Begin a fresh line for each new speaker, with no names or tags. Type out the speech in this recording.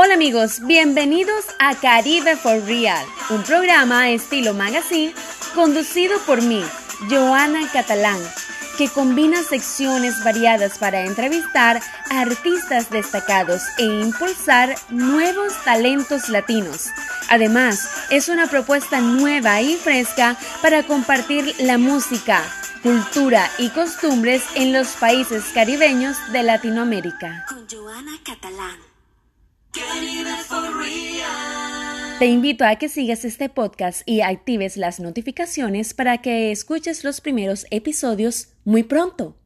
Hola amigos, bienvenidos a Caribe for Real, un programa estilo magazine conducido por mí, Joana Catalán, que combina secciones variadas para entrevistar a artistas destacados e impulsar nuevos talentos latinos. Además, es una propuesta nueva y fresca para compartir la música, cultura y costumbres en los países caribeños de Latinoamérica.
Con Joana Catalán.
Te invito a que sigas este podcast y actives las notificaciones para que escuches los primeros episodios muy pronto.